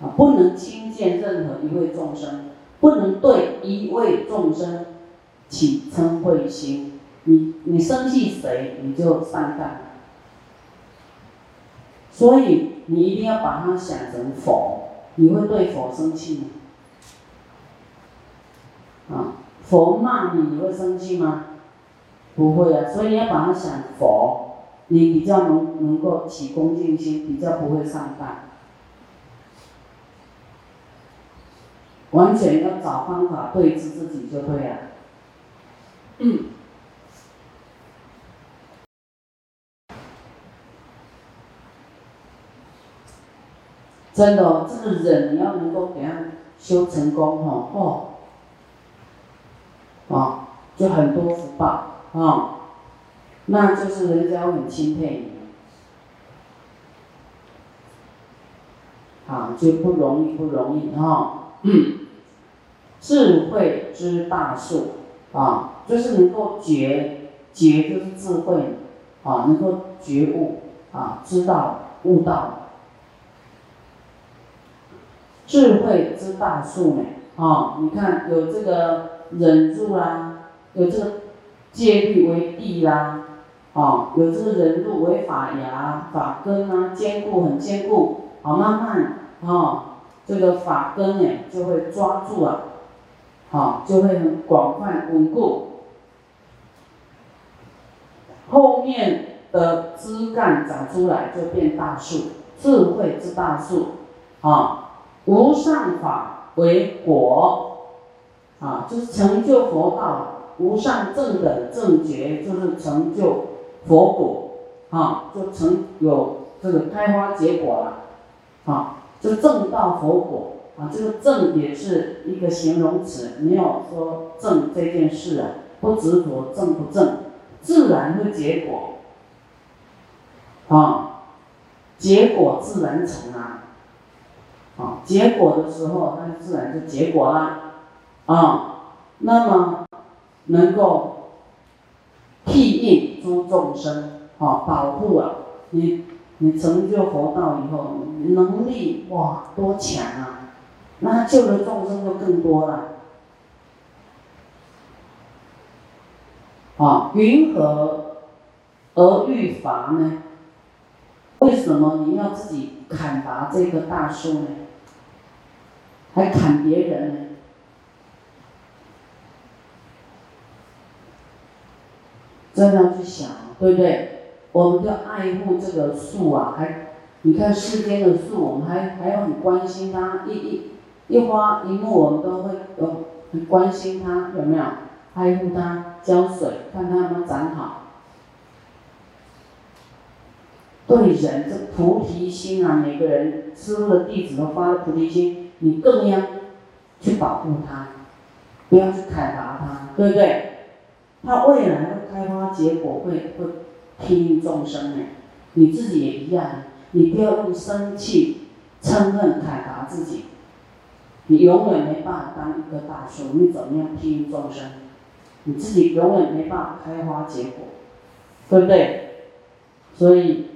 啊，不能轻贱任何一位众生，不能对一位众生起嗔恚心。你你生气谁，你就上当。所以你一定要把它想成佛。你会对佛生气吗？啊，佛骂你，你会生气吗？不会啊。所以你要把它想佛，你比较能能够起恭敬心，比较不会上当。完全要找方法对治自己就对了。嗯。真的，这个忍你要能够给他修成功哈哦，啊，就很多福报啊，那就是人家会很钦佩你，啊，就不容易不容易哈。智慧之大树啊，就是能够觉觉就是智慧啊，能够觉悟啊，知道悟道。智慧之大树呢？啊，你看有这个忍住啦，有这个戒律为地啦，啊，有这个忍住为法牙、法根啊，坚固很坚固，啊，慢慢啊，这个法根呢就会抓住了，好，就会很广泛稳固，后面的枝干长出来就变大树，智慧之大树，啊。无上法为果，啊，就是成就佛道。无上正等正觉，就是成就佛果，啊，就成有这个开花结果了，啊，就正道佛果，啊，这个正也是一个形容词，没有说正这件事啊，不执着正不正，自然会结果，啊，结果自然成啊。啊，结果的时候，它自然就结果啦，啊，那么能够替应诸众生，啊，保护啊，你你成就佛道以后，能力哇多强啊，那救的众生就更多了，啊，云何而遇伐呢？为什么你要自己砍伐这棵大树呢？还砍别人呢？这样去想，对不对？我们要爱护这个树啊，还你看世间的树，我们还还要很关心它，一一一花一木，我们都会有很关心它，有没有？爱护它，浇水，看它有没有长好。对人这菩提心啊，每个人师傅的弟子都发了菩提心。你更要去保护它，不要去砍伐它，对不对？它未来会开花结果，会会庇应众生呢。你自己也一样，你不要用生气、嗔恨砍伐自己，你永远没办法当一棵大树。你怎么样庇应众生？你自己永远没办法开花结果，对不对？所以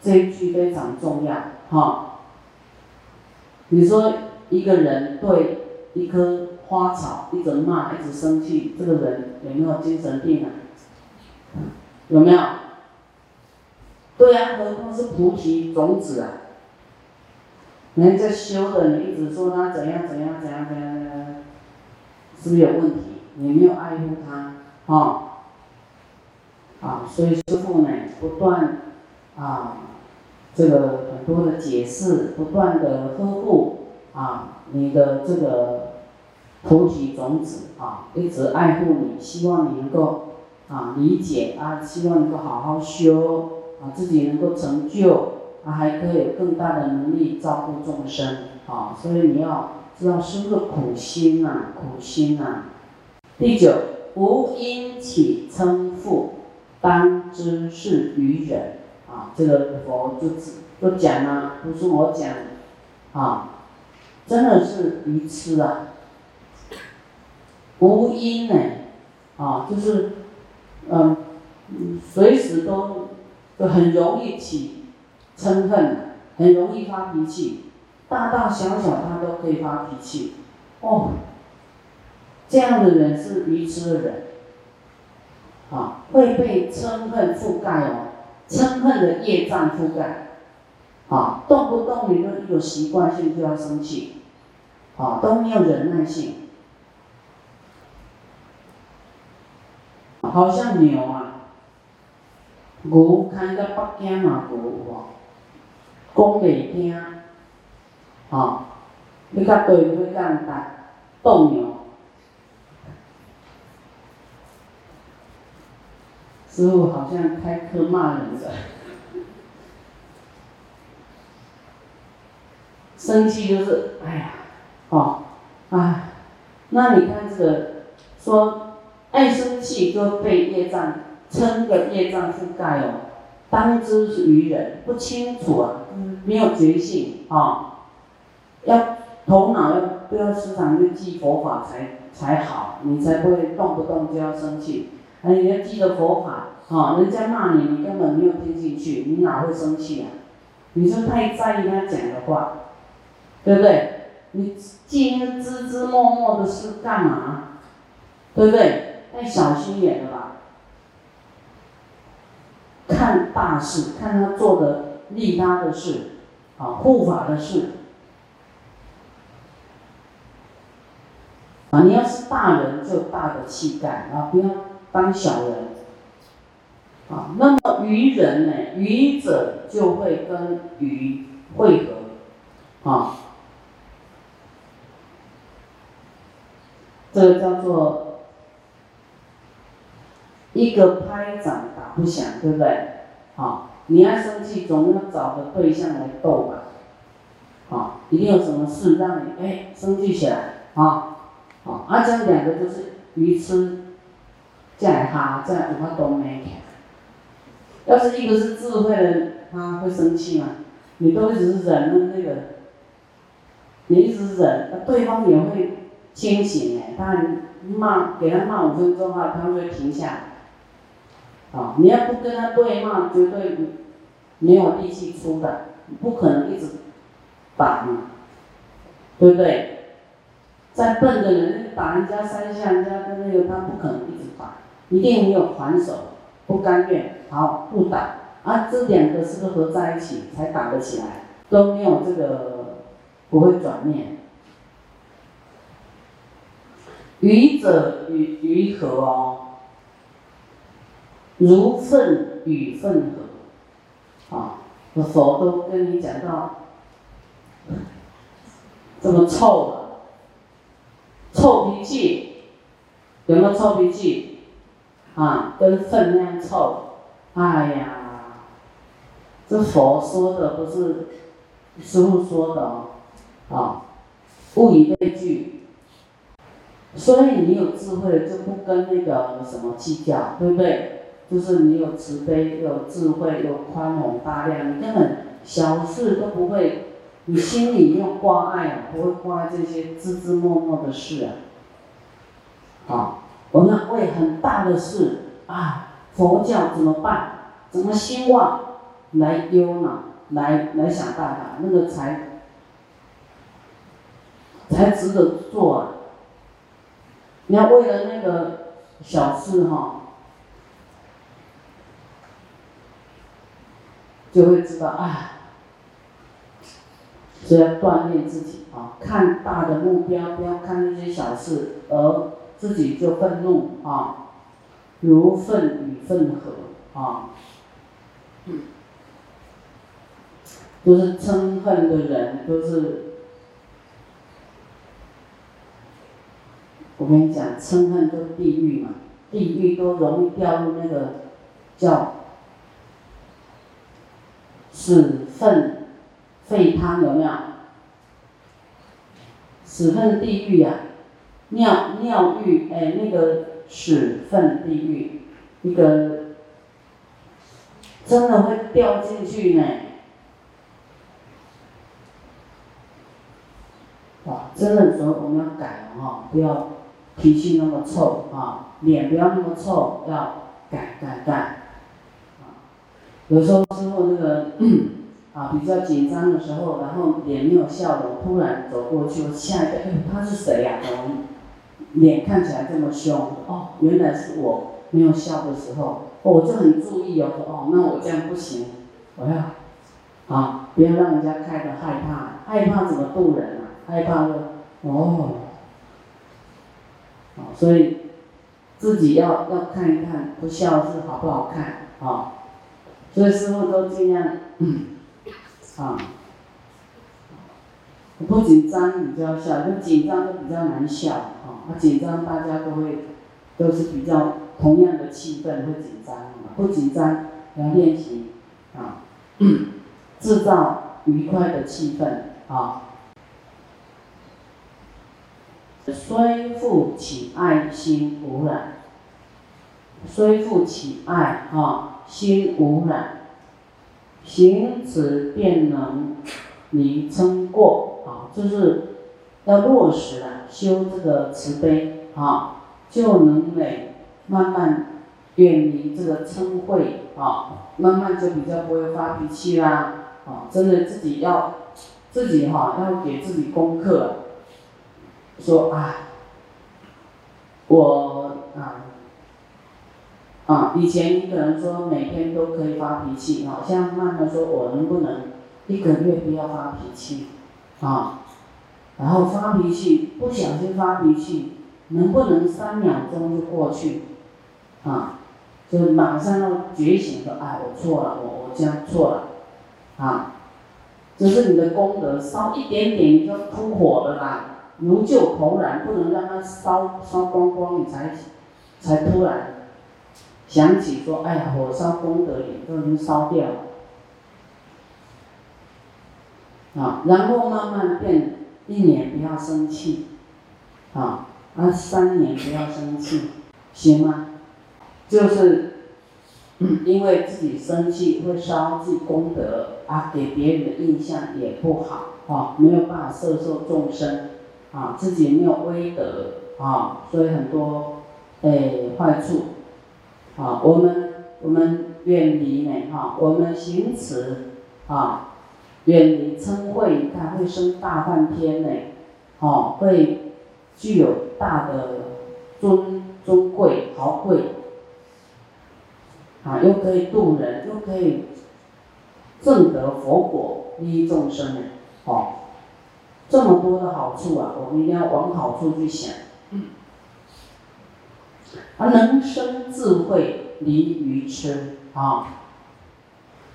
这一句非常重要，哈。你说一个人对一棵花草一直骂，一直生气，这个人有没有精神病啊？有没有？对呀，何况是菩提种子啊！人在修的，你一直说他怎样怎样怎样怎样，是不是有问题？你没有爱护他，啊，啊，所以师傅呢，不断啊。这个很多的解释，不断的呵护啊，你的这个菩提种子啊，一直爱护你，希望你能够啊理解啊，希望能够好好修啊，自己能够成就他，还可以有更大的能力照顾众生啊，所以你要知道师傅的苦心呐，苦心呐。第九，无因起称复，当知是愚人。啊，这个佛就就讲了，不是我讲，啊，真的是愚痴啊，无因呢，啊，就是，嗯，随时都都很容易起嗔恨，很容易发脾气，大大小小他都可以发脾气，哦，这样的人是愚痴的人，啊，会被嗔恨覆盖哦，嗔恨的业障覆盖，啊，动不动你都有习惯性就要生气，啊，都没有忍耐性，好像牛啊，牛看个北京嘛牛哦，讲袂听。啊，你甲对，你会干打斗牛。师傅好像开课骂人的，生气就是哎呀，哦，哎，那你看这个说爱生气就被业障称个业障覆盖哦，当知是愚人，不清楚啊，没有觉性啊。要头脑要不要时常去记佛法才才好，你才不会动不动就要生气。哎，你要记得佛法，哈，人家骂你，你根本没有听进去，你哪会生气啊？你是太在意他讲的话，对不对？你记那枝枝默默的事干嘛？对不对？太小心眼了吧？看大事，看他做的利他的事，啊，护法的事。啊，你要是大人就大的气概啊，不要当小人。啊，那么愚人呢？愚者就会跟愚汇合，啊，这个叫做一个拍掌打不响，对不对？好，你要生气，总要找个对象来斗吧。好，一定有什么事让你哎生气起来啊？啊，啊，这样两个就是愚痴，在哈，在五花都没看。要是一个是智慧的，他会生气吗？你都一直忍的那个，你一直忍，那对方也会清醒哎。他骂，给他骂五分钟话，他会停下来。啊，你要不跟他对骂，绝对没有力气出的，不可能一直打嘛，对不对？再笨的人打人家三下，人家跟那个他不可能一直打，一定没有还手，不甘愿，好不打，啊，这两个是不是合在一起才打得起来？都没有这个不会转念。愚者与愚合哦，如粪与粪合，啊，佛都跟你讲到这么臭了。臭脾气，有没有臭脾气？啊，跟粪那样臭。哎呀，这佛说的不是师傅说的哦，啊，物以类聚。所以你有智慧就不跟那个什么计较，对不对？就是你有慈悲、有智慧、有宽宏大量，你根本小事都不会。你心里没有挂碍，不会挂这些枝枝默默的事啊。好，我们为很大的事啊，佛教怎么办？怎么兴旺？来忧恼，来来想办法，那个才才值得做啊。你要为了那个小事哈，就会知道啊。所以要锻炼自己啊，看大的目标，不要看那些小事，而自己就愤怒啊，如愤与愤合啊，都是嗔恨的人，都是我跟你讲，嗔恨都地狱嘛，地狱都容易掉入那个叫死粪。沸汤有没有？屎粪地狱呀，尿尿狱哎，那个屎粪地狱，一个真的会掉进去呢。哇，真的时候我们要改了哈，不要脾气那么臭啊，脸不要那么臭，要改改改。有时候师傅那个。啊比较紧张的时候，然后脸没有笑容，突然走过去，我吓一跳，他是谁呀？怎么脸看起来这么凶？哦，原来是我没有笑的时候，我就很注意哦，哦，那我这样不行，我要啊，不要让人家看着害怕，害怕怎么渡人啊？害怕就哦，啊，所以自己要要看一看，不笑是好不好看啊？所以师傅都尽量，啊，不紧张你就要笑，就紧张就比较难笑啊。那紧张大家都会，都是比较同样的气氛会紧张嘛。不紧张要练习啊，制造愉快的气氛啊。虽复起爱心无染，虽复起爱啊。心无染，行此便能离称过啊，就是要落实啊，修这个慈悲啊，就能嘞慢慢远离这个嗔恚啊，慢慢就比较不会发脾气啦啊，真的自己要自己哈要给自己功课，说啊，我啊。啊，以前你可能说每天都可以发脾气，好像慢慢说，我能不能一个月不要发脾气，啊，然后发脾气，不小心发脾气，能不能三秒钟就过去，啊，就马上要觉醒说，哎，我错了，我我这样错了，啊，这是你的功德，烧一点点就扑火了啦，如救头燃，不能让它烧烧光光，你才才突然。想起说，哎呀，火烧功德林都已经烧掉了，啊，然后慢慢变，一年不要生气，啊，啊，三年不要生气，行吗？就是，因为自己生气会烧自己功德，啊，给别人的印象也不好，啊，没有办法摄受众生，啊，自己没有威德，啊，所以很多，诶，坏处。啊，我们我们远离呢，哈，我们行持啊，远离嗔恚，它会生大梵天呢，哦，会具有大的尊尊贵豪贵，啊，又可以度人，又可以正得佛果，利益众生呢，哦，这么多的好处啊，我们一定要往好处去想。嗯。而能生智慧，离愚痴啊！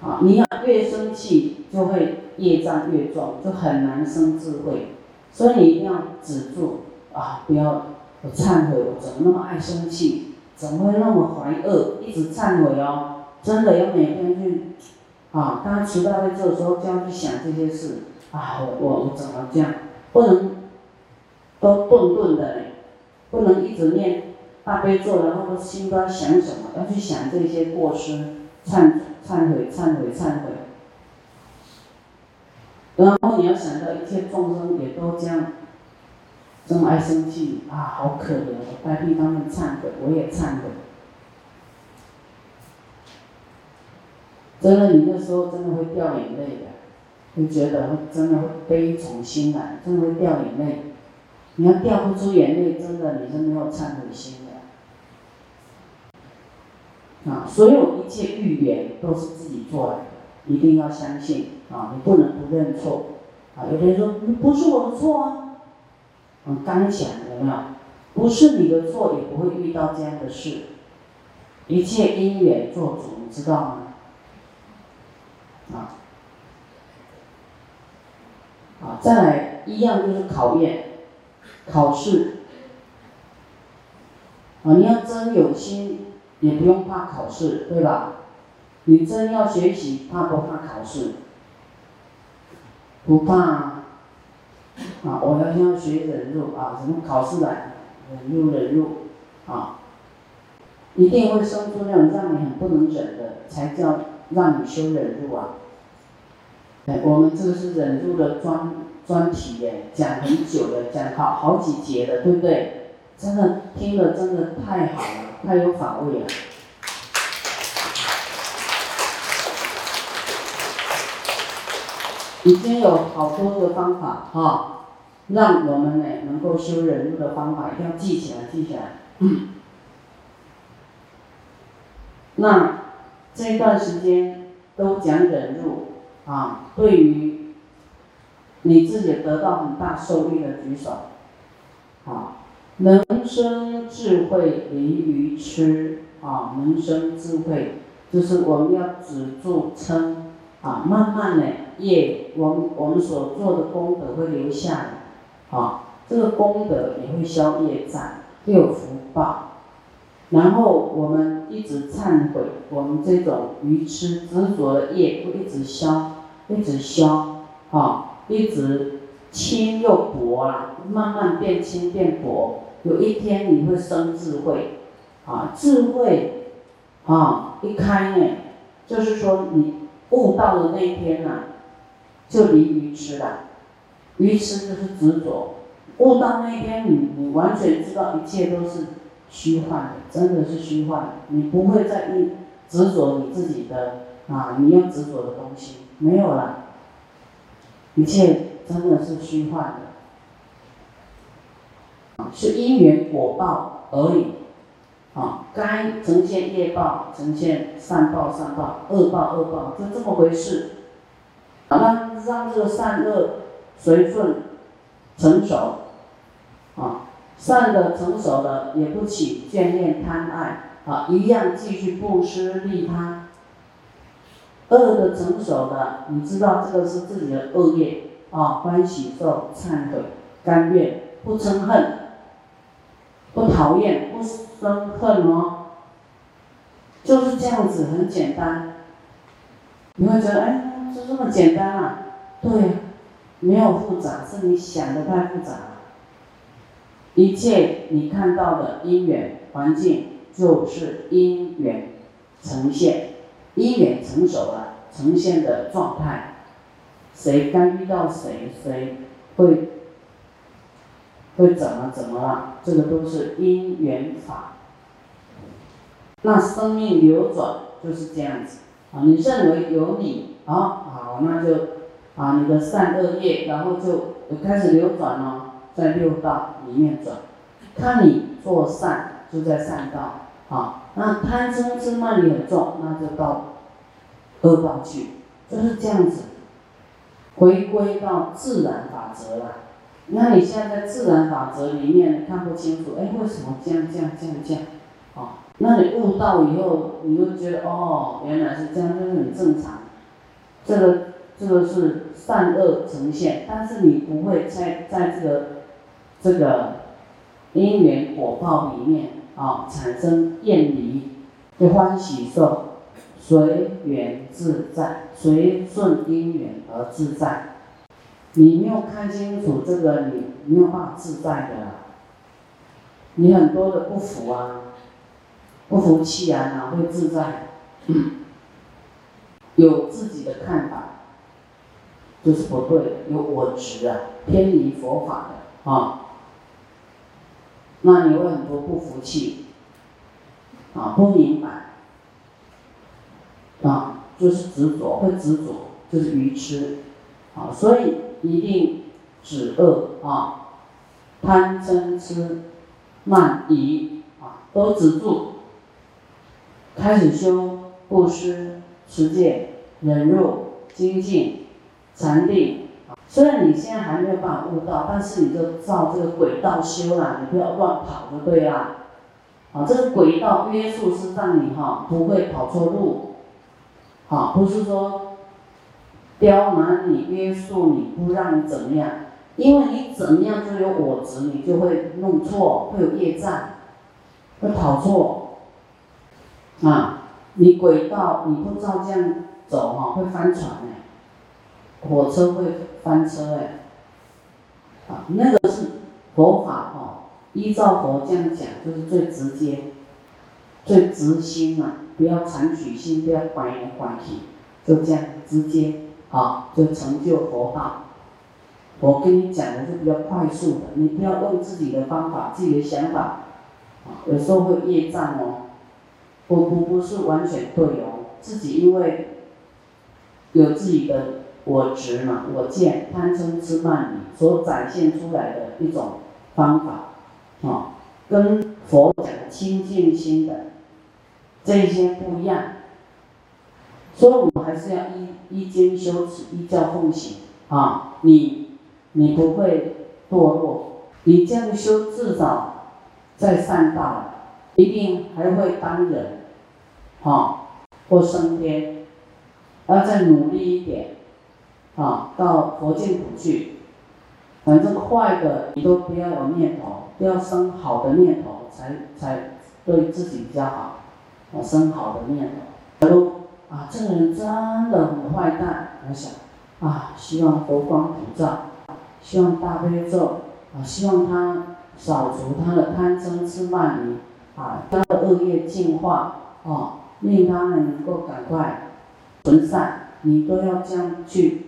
啊，你要越生气，就会业障越重，就很难生智慧。所以你一定要止住啊！不要我忏悔，我怎么那么爱生气？怎么会那么怀恶？一直忏悔哦！真的要每天去啊！当他迟到会做的时候，就要去想这些事啊！我我我怎么这样？不能都顿顿的，不能一直念。大悲咒，然后心都在想什么？要去想这些过失，忏忏悔、忏悔、忏悔。然后你要想到一切众生也都这样，这么爱生气啊，好可怜！我代替他们忏悔，我也忏悔。真的，你那时候真的会掉眼泪的，会觉得会真的会悲从心来，真的会掉眼泪。你要掉不出眼泪，真的你是没有忏悔心的。啊，所有一切预言都是自己做来的，一定要相信啊！你不能不认错啊！有的人说不是我的错啊，很刚强有没有？不是你的错，也不会遇到这样的事。一切因缘做主，你知道吗？啊，啊，再来一样就是考验，考试啊！你要真有心。也不用怕考试，对吧？你真要学习，怕不怕考试？不怕啊！啊我要先要学忍辱啊，什么考试来？忍辱忍辱啊！一定会生出那种让你很不能忍的，才叫让你修忍辱啊！哎，我们这个是忍辱的专专题耶，讲很久的，讲好好几节的，对不对？真的听了真的太好了。太有法味了。已经有好多个方法哈，让我们呢能够修忍辱的方法，一定要记起来，记起来。那这段时间都讲忍辱啊，对于你自己得到很大受益的举手，啊，能生智慧离于痴啊，能生智慧就是我们要止住嗔啊，慢慢的业，我们我们所做的功德会留下来，啊，这个功德也会消业障，会有福报。然后我们一直忏悔，我们这种愚痴执着的业会一直消，一直消，啊，一直轻又薄啦，慢慢变轻变薄。有一天你会生智慧，啊，智慧，啊，一开呢，就是说你悟到的那一天呐，就离愚痴了。愚痴就是执着，悟到那一天，你你完全知道一切都是。虚幻的，真的是虚幻。你不会再一执着你自己的啊，你要执着的东西没有了，一切真的是虚幻的，是因缘果报而已。啊，该呈现业报，呈现善报善报，恶报恶报，就这么回事。那让这个善恶随顺成熟，啊。善的成熟了，也不起眷恋贪爱，啊，一样继续布施利他。恶的成熟了，你知道这个是自己的恶业，啊，欢喜受忏悔，甘愿不嗔恨，不讨厌，不生恨哦，就是这样子，很简单。你会觉得，哎，就这么简单啊？对，没有复杂，是你想的太复杂了。一切你看到的因缘环境，就是因缘呈现，因缘成熟了呈现的状态，谁该遇到谁，谁会会怎么怎么了，这个都是因缘法。那生命流转就是这样子啊，你认为有你啊，好，那就啊你的善恶业，然后就开始流转了。在六道里面转，看你做善就在善道，啊，那贪嗔痴慢疑很重，那就到恶道去，就是这样子，回归到自然法则了。那你现在在自然法则里面看不清楚，哎，为什么这样这样这样这样？哦，那你悟到以后，你就觉得哦，原来是这样，就是很正常。这个这个是善恶呈现，但是你不会在在这个。这个因缘果报里面啊，产生厌离，就欢喜受，随缘自在，随顺因缘而自在。你没有看清楚这个，你没有办法自在的。你很多的不服啊，不服气啊，哪会自在？有自己的看法，就是不对，有我执啊，偏离佛法的啊。那你会很多不服气，啊，不明白，啊，就是执着，会执着，就是愚痴，啊，所以一定止恶啊，贪嗔痴慢疑啊，都止住，开始修布施、持戒、忍辱、精进、禅定。虽然你现在还没有办法悟到，但是你就照这个轨道修啦，你不要乱跑就对啦。啊，这个轨道约束是让你哈不会跑错路，好，不是说刁难你、约束你，不让你怎么样，因为你怎么样就有我执，你就会弄错，会有业障，会跑错。啊，你轨道你不知道这样走哈，会翻船哎。火车会翻车哎，啊，那个是佛法哦，依照佛这样讲，就是最直接、最直心嘛，不要残取心，不要拐来拐去，就这样直接，啊，就成就佛道。我跟你讲的是比较快速的，你不要用自己的方法、自己的想法，啊，有时候会业障哦，不不不是完全对哦，自己因为有自己的。我执嘛，我见贪嗔痴慢疑所展现出来的一种方法，啊，跟佛讲的清净心的这些不一样，所以我们还是要依依经修持，依教奉行啊，你你不会堕落，你这样修至少在善道，一定还会当人，啊，或升天，要再努力一点。啊，到佛净土去，反正坏的你都不要有念头，不要生好的念头，才才对自己比较好。啊，生好的念头。啊，这个人真的很坏蛋，我想啊，希望佛光普照，希望大悲咒啊，希望他扫除他的贪嗔痴慢疑啊，他的恶业净化啊，令他们能够赶快存善，你都要这样去。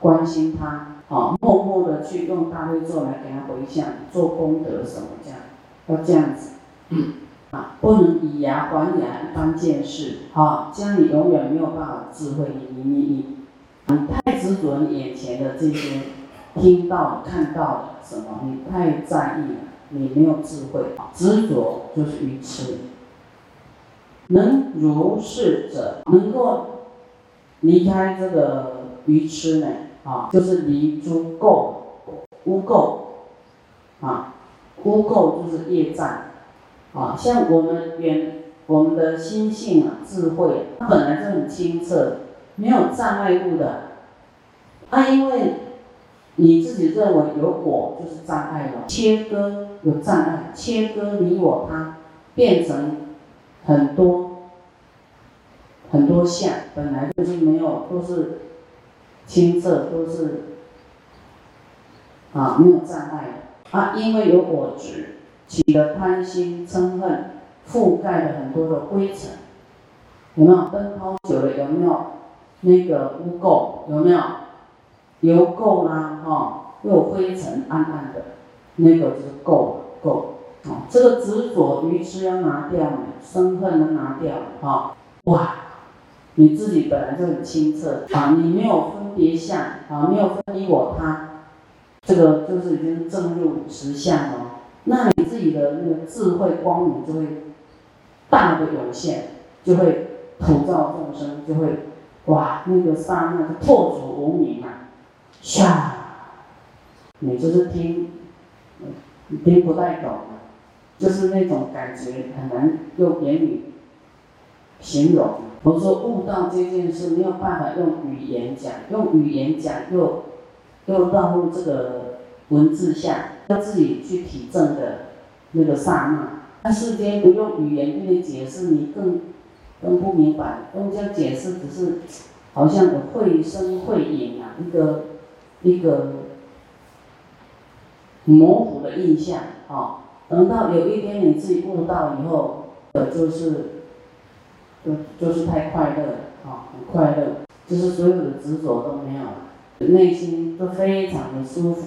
关心他，啊，默默的去用大悲咒来给他回向，做功德什么这样，要这样子，啊，不能以牙还牙，一般见识，啊，这样你永远没有办法智慧，你你你，你太执着眼前的这些，听到看到的什么，你太在意了，你没有智慧，执着就是愚痴。能如是者，能够离开这个愚痴呢？啊，就是离诸垢污垢，啊，污垢就是业障，啊，像我们原我们的心性啊，智慧，它本来就很清澈，没有障碍物的，啊，因为你自己认为有我就是障碍了，切割有障碍，切割你我他，变成很多很多相，本来就是没有，都是。清澈都是啊，没有障碍的啊，因为有我执，起了贪心嗔恨，覆盖了很多的灰尘，有没有？灯泡久了有没有那个污垢？有没有油垢啦？哈，又灰尘暗暗的，那个就是垢垢。哦，这个执着愚痴要拿掉生恨能拿掉哈，哇！你自己本来就很清澈啊，你没有分别相啊，没有分你我他，这个就是已经正入实相了。那你自己的那个智慧光明就会大的涌现，就会普照众生，就会哇，那个刹那就破除无明啊，唰，你就是听，你听不太懂，就是那种感觉很难用言语形容。我说悟道这件事没有办法用语言讲，用语言讲又又绕入这个文字下，要自己去体证的那个刹那。那世间不用语言跟你解释，你更更不明白。用这样解释只是好像有绘声绘影啊，一个一个模糊的印象啊。等到有一天你自己悟到以后，呃，就是。就就是太快乐了啊，很快乐，就是所有的执着都没有了，内心都非常的舒服，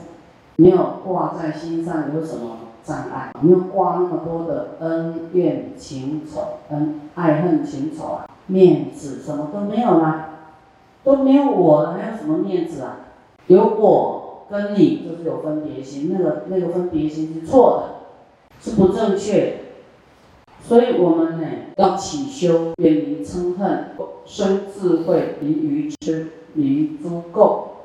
没有挂在心上有什么障碍，没有挂那么多的恩怨情仇，恩爱恨情仇啊，面子什么都没有啦，都没有我了，还有什么面子啊？有我跟你就是有分别心，那个那个分别心是错的，是不正确。所以我们呢，要起修，远离嗔恨，生智慧，离愚痴，离诸垢。